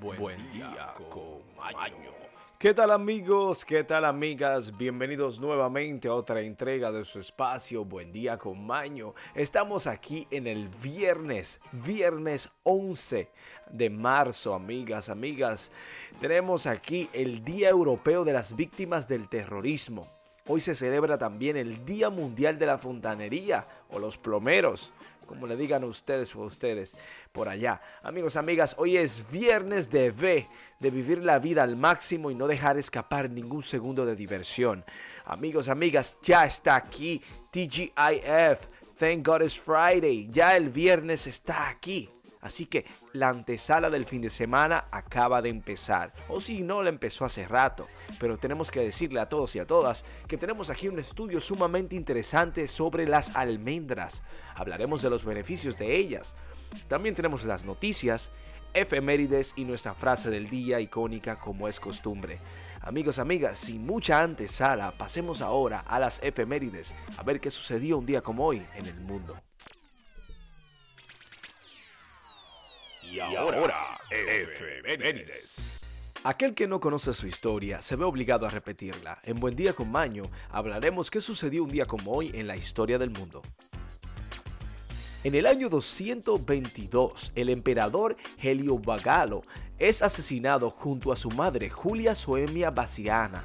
Buen, día, con Maño. ¿Qué tal amigos? ¿Qué tal amigas? Bienvenidos nuevamente a otra entrega de su espacio Buen día con Maño. Estamos aquí en el viernes, viernes 11 de marzo, amigas, amigas. Tenemos aquí el Día Europeo de las Víctimas del Terrorismo. Hoy se celebra también el Día Mundial de la Fontanería o los plomeros como le digan ustedes o ustedes por allá. Amigos, amigas, hoy es viernes de V, de vivir la vida al máximo y no dejar escapar ningún segundo de diversión. Amigos, amigas, ya está aquí TGIF. Thank God it's Friday. Ya el viernes está aquí. Así que la antesala del fin de semana acaba de empezar. O si no, la empezó hace rato. Pero tenemos que decirle a todos y a todas que tenemos aquí un estudio sumamente interesante sobre las almendras. Hablaremos de los beneficios de ellas. También tenemos las noticias, efemérides y nuestra frase del día icónica como es costumbre. Amigos, amigas, sin mucha antesala, pasemos ahora a las efemérides, a ver qué sucedió un día como hoy en el mundo. Y ahora, efemérides. Aquel que no conoce su historia se ve obligado a repetirla. En Buen Día con Maño hablaremos qué sucedió un día como hoy en la historia del mundo. En el año 222, el emperador Heliobagalo es asesinado junto a su madre Julia Soemia Bassiana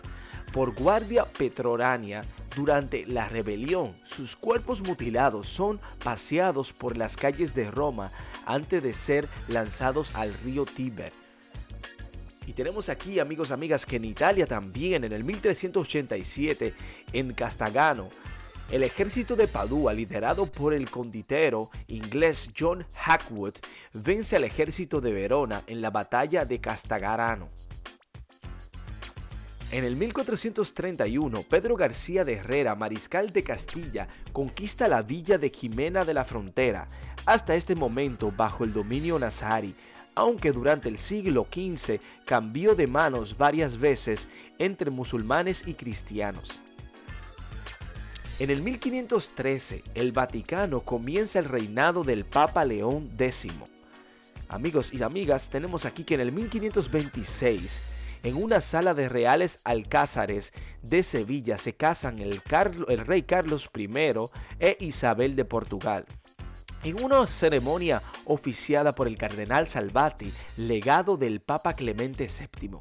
por guardia petrorania durante la rebelión. Sus cuerpos mutilados son paseados por las calles de Roma antes de ser lanzados al río Tíber. Y tenemos aquí, amigos, amigas, que en Italia también, en el 1387, en Castagano, el ejército de Padua, liderado por el conditero inglés John Hackwood, vence al ejército de Verona en la batalla de Castagarano. En el 1431, Pedro García de Herrera, mariscal de Castilla, conquista la villa de Jimena de la Frontera, hasta este momento bajo el dominio nazarí, aunque durante el siglo XV cambió de manos varias veces entre musulmanes y cristianos. En el 1513, el Vaticano comienza el reinado del Papa León X. Amigos y amigas, tenemos aquí que en el 1526, en una sala de reales alcázares de Sevilla se casan el, rey Carlos I e Isabel de Portugal. En una ceremonia oficiada por el cardenal Salvati, legado del Papa Clemente VII.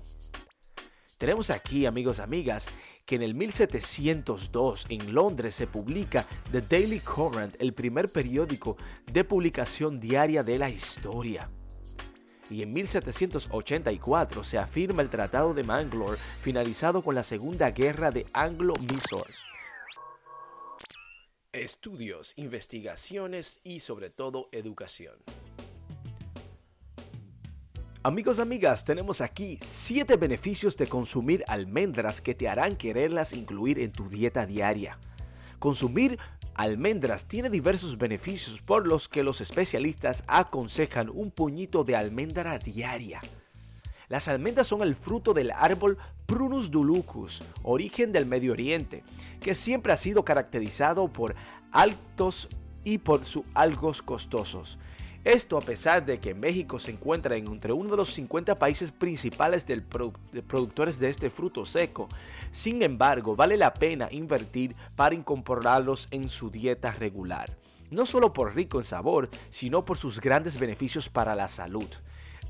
Tenemos aquí, amigos amigas, que en el 1702 en Londres se publica The Daily Current, el primer periódico de publicación diaria de la historia y en 1784 se afirma el Tratado de Mangalore, finalizado con la Segunda Guerra de Anglo-Mysore. Estudios, investigaciones y sobre todo educación. Amigos, amigas, tenemos aquí 7 beneficios de consumir almendras que te harán quererlas incluir en tu dieta diaria. Consumir almendras tiene diversos beneficios por los que los especialistas aconsejan un puñito de almendra diaria. Las almendras son el fruto del árbol Prunus dulucus, origen del Medio Oriente, que siempre ha sido caracterizado por altos y por sus algos costosos. Esto a pesar de que México se encuentra entre uno de los 50 países principales de productores de este fruto seco. Sin embargo, vale la pena invertir para incorporarlos en su dieta regular. No solo por rico en sabor, sino por sus grandes beneficios para la salud.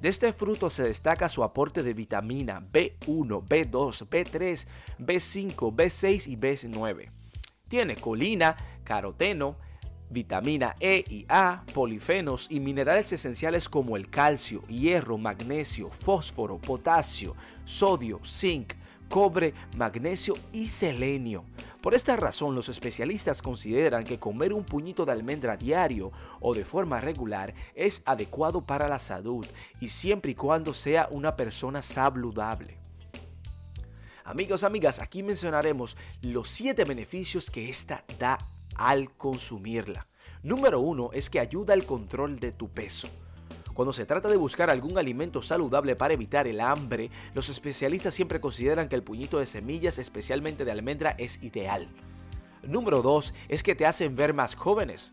De este fruto se destaca su aporte de vitamina B1, B2, B3, B5, B6 y B9. Tiene colina, caroteno, vitamina E y A, polifenos y minerales esenciales como el calcio, hierro, magnesio, fósforo, potasio, sodio, zinc, cobre, magnesio y selenio. Por esta razón, los especialistas consideran que comer un puñito de almendra diario o de forma regular es adecuado para la salud y siempre y cuando sea una persona saludable. Amigos, amigas, aquí mencionaremos los 7 beneficios que esta da al consumirla. Número uno es que ayuda al control de tu peso. Cuando se trata de buscar algún alimento saludable para evitar el hambre, los especialistas siempre consideran que el puñito de semillas, especialmente de almendra, es ideal. Número 2 es que te hacen ver más jóvenes.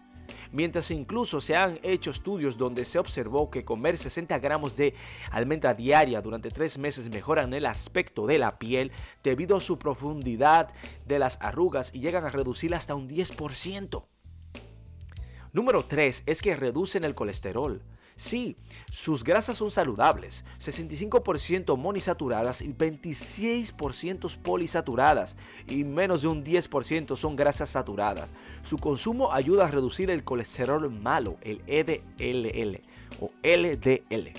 Mientras incluso se han hecho estudios donde se observó que comer 60 gramos de almendra diaria durante tres meses mejoran el aspecto de la piel debido a su profundidad de las arrugas y llegan a reducir hasta un 10%. Número 3 es que reducen el colesterol. Sí, sus grasas son saludables, 65% monisaturadas y 26% polisaturadas y menos de un 10% son grasas saturadas. Su consumo ayuda a reducir el colesterol malo, el EDLL o LDL.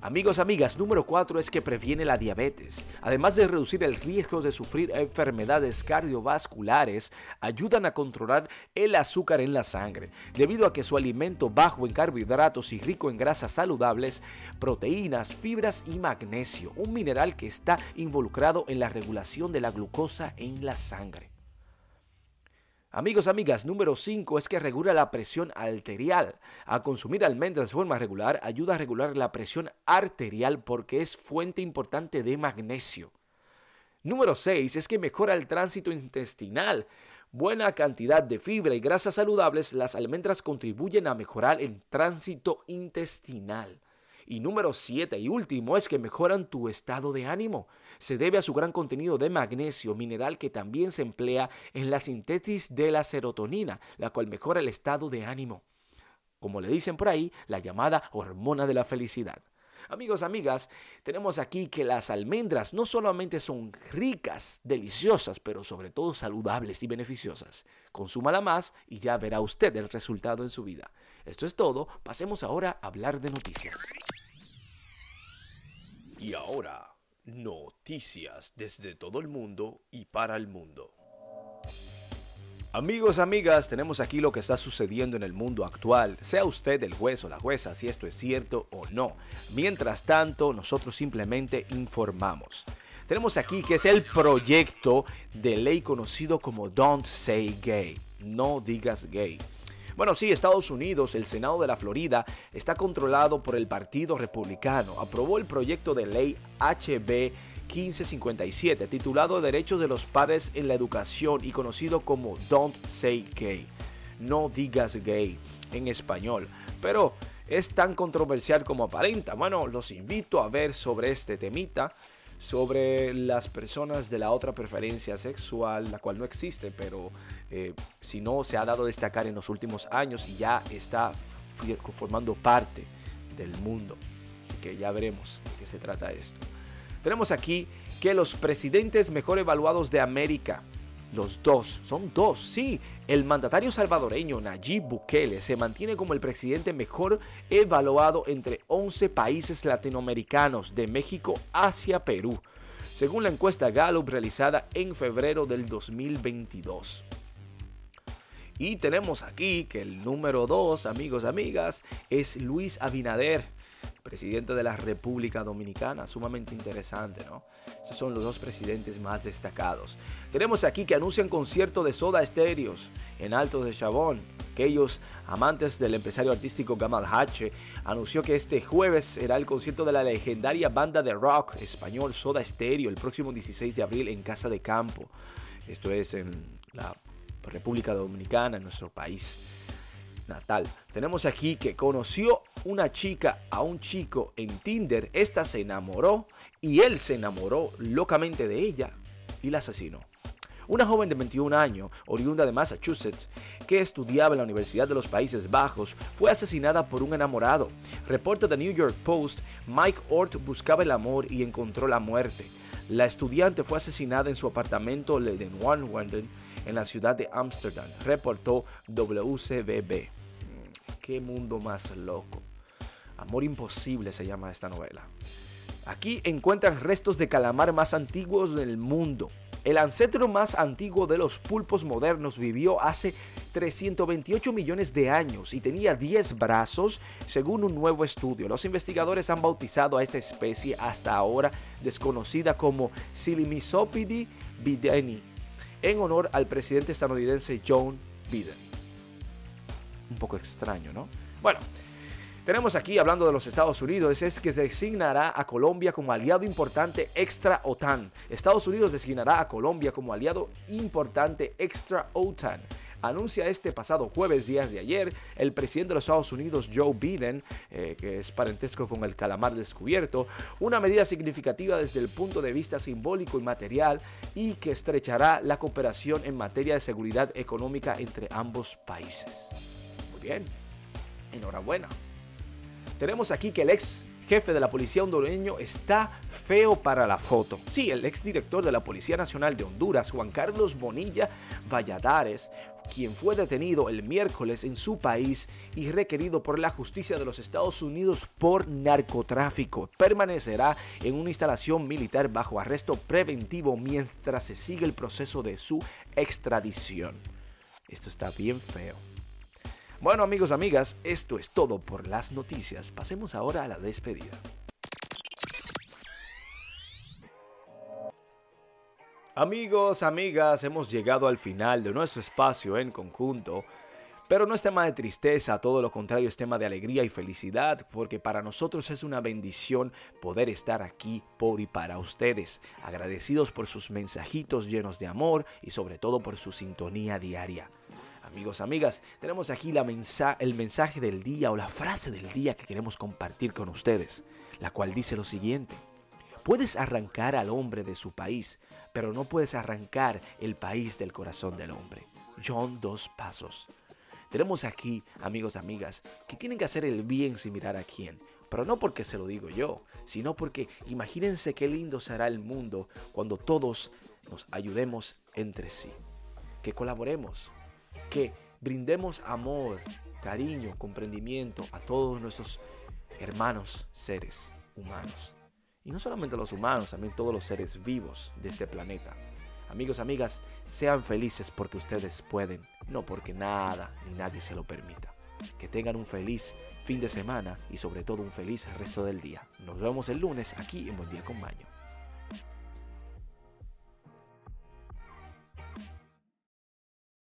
Amigos, amigas, número 4 es que previene la diabetes. Además de reducir el riesgo de sufrir enfermedades cardiovasculares, ayudan a controlar el azúcar en la sangre, debido a que su alimento bajo en carbohidratos y rico en grasas saludables, proteínas, fibras y magnesio, un mineral que está involucrado en la regulación de la glucosa en la sangre. Amigos, amigas, número 5 es que regula la presión arterial. A consumir almendras de forma regular ayuda a regular la presión arterial porque es fuente importante de magnesio. Número 6 es que mejora el tránsito intestinal. Buena cantidad de fibra y grasas saludables, las almendras contribuyen a mejorar el tránsito intestinal. Y número 7 y último es que mejoran tu estado de ánimo. Se debe a su gran contenido de magnesio, mineral que también se emplea en la síntesis de la serotonina, la cual mejora el estado de ánimo. Como le dicen por ahí, la llamada hormona de la felicidad. Amigos, amigas, tenemos aquí que las almendras no solamente son ricas, deliciosas, pero sobre todo saludables y beneficiosas. Consúmala más y ya verá usted el resultado en su vida. Esto es todo, pasemos ahora a hablar de noticias. Y ahora, noticias desde todo el mundo y para el mundo. Amigos, amigas, tenemos aquí lo que está sucediendo en el mundo actual, sea usted el juez o la jueza si esto es cierto o no. Mientras tanto, nosotros simplemente informamos. Tenemos aquí que es el proyecto de ley conocido como Don't Say Gay, no digas gay. Bueno, sí, Estados Unidos, el Senado de la Florida, está controlado por el Partido Republicano. Aprobó el proyecto de ley HB 1557, titulado Derechos de los Padres en la Educación y conocido como Don't Say Gay. No digas gay en español. Pero es tan controversial como aparenta. Bueno, los invito a ver sobre este temita sobre las personas de la otra preferencia sexual, la cual no existe, pero eh, si no se ha dado a destacar en los últimos años y ya está formando parte del mundo. Así que ya veremos de qué se trata esto. Tenemos aquí que los presidentes mejor evaluados de América los dos, son dos, sí. El mandatario salvadoreño Nayib Bukele se mantiene como el presidente mejor evaluado entre 11 países latinoamericanos, de México hacia Perú, según la encuesta Gallup realizada en febrero del 2022. Y tenemos aquí que el número 2, amigos, amigas, es Luis Abinader presidente de la República Dominicana, sumamente interesante, ¿no? Esos son los dos presidentes más destacados. Tenemos aquí que anuncian concierto de Soda Estéreos en Altos de Chabón. Aquellos amantes del empresario artístico Gamal Hache anunció que este jueves será el concierto de la legendaria banda de rock español Soda Stereo el próximo 16 de abril en Casa de Campo. Esto es en la República Dominicana, en nuestro país natal. Tenemos aquí que conoció una chica a un chico en Tinder, esta se enamoró y él se enamoró locamente de ella y la asesinó. Una joven de 21 años, oriunda de Massachusetts, que estudiaba en la Universidad de los Países Bajos, fue asesinada por un enamorado. Reporta The New York Post, Mike Ort buscaba el amor y encontró la muerte. La estudiante fue asesinada en su apartamento en Wanden, en la ciudad de Ámsterdam, reportó WCBB. Qué mundo más loco. Amor Imposible se llama esta novela. Aquí encuentran restos de calamar más antiguos del mundo. El ancestro más antiguo de los pulpos modernos vivió hace 328 millones de años y tenía 10 brazos, según un nuevo estudio. Los investigadores han bautizado a esta especie hasta ahora desconocida como Silimisopidi bideni, en honor al presidente estadounidense John Biden un poco extraño, ¿no? Bueno, tenemos aquí, hablando de los Estados Unidos, es que designará a Colombia como aliado importante extra OTAN. Estados Unidos designará a Colombia como aliado importante extra OTAN. anuncia este pasado jueves, días de ayer, el presidente de los Estados Unidos, Joe Biden, eh, que es parentesco con el calamar descubierto, una medida significativa desde el punto de vista simbólico y material y que estrechará la cooperación en materia de seguridad económica entre ambos países. Bien, enhorabuena. Tenemos aquí que el ex jefe de la policía hondureño está feo para la foto. Sí, el ex director de la Policía Nacional de Honduras, Juan Carlos Bonilla Valladares, quien fue detenido el miércoles en su país y requerido por la justicia de los Estados Unidos por narcotráfico, permanecerá en una instalación militar bajo arresto preventivo mientras se sigue el proceso de su extradición. Esto está bien feo. Bueno amigos, amigas, esto es todo por las noticias. Pasemos ahora a la despedida. Amigos, amigas, hemos llegado al final de nuestro espacio en conjunto. Pero no es tema de tristeza, todo lo contrario es tema de alegría y felicidad, porque para nosotros es una bendición poder estar aquí por y para ustedes, agradecidos por sus mensajitos llenos de amor y sobre todo por su sintonía diaria. Amigos, amigas, tenemos aquí el mensaje del día o la frase del día que queremos compartir con ustedes, la cual dice lo siguiente. Puedes arrancar al hombre de su país, pero no puedes arrancar el país del corazón del hombre. John Dos Pasos. Tenemos aquí, amigos, amigas, que tienen que hacer el bien sin mirar a quién. Pero no porque se lo digo yo, sino porque imagínense qué lindo será el mundo cuando todos nos ayudemos entre sí. Que colaboremos, que brindemos amor, cariño, comprendimiento a todos nuestros hermanos seres humanos. Y no solamente los humanos, también todos los seres vivos de este planeta. Amigos, amigas, sean felices porque ustedes pueden, no porque nada ni nadie se lo permita. Que tengan un feliz fin de semana y sobre todo un feliz resto del día. Nos vemos el lunes aquí en Buen Día con Baño.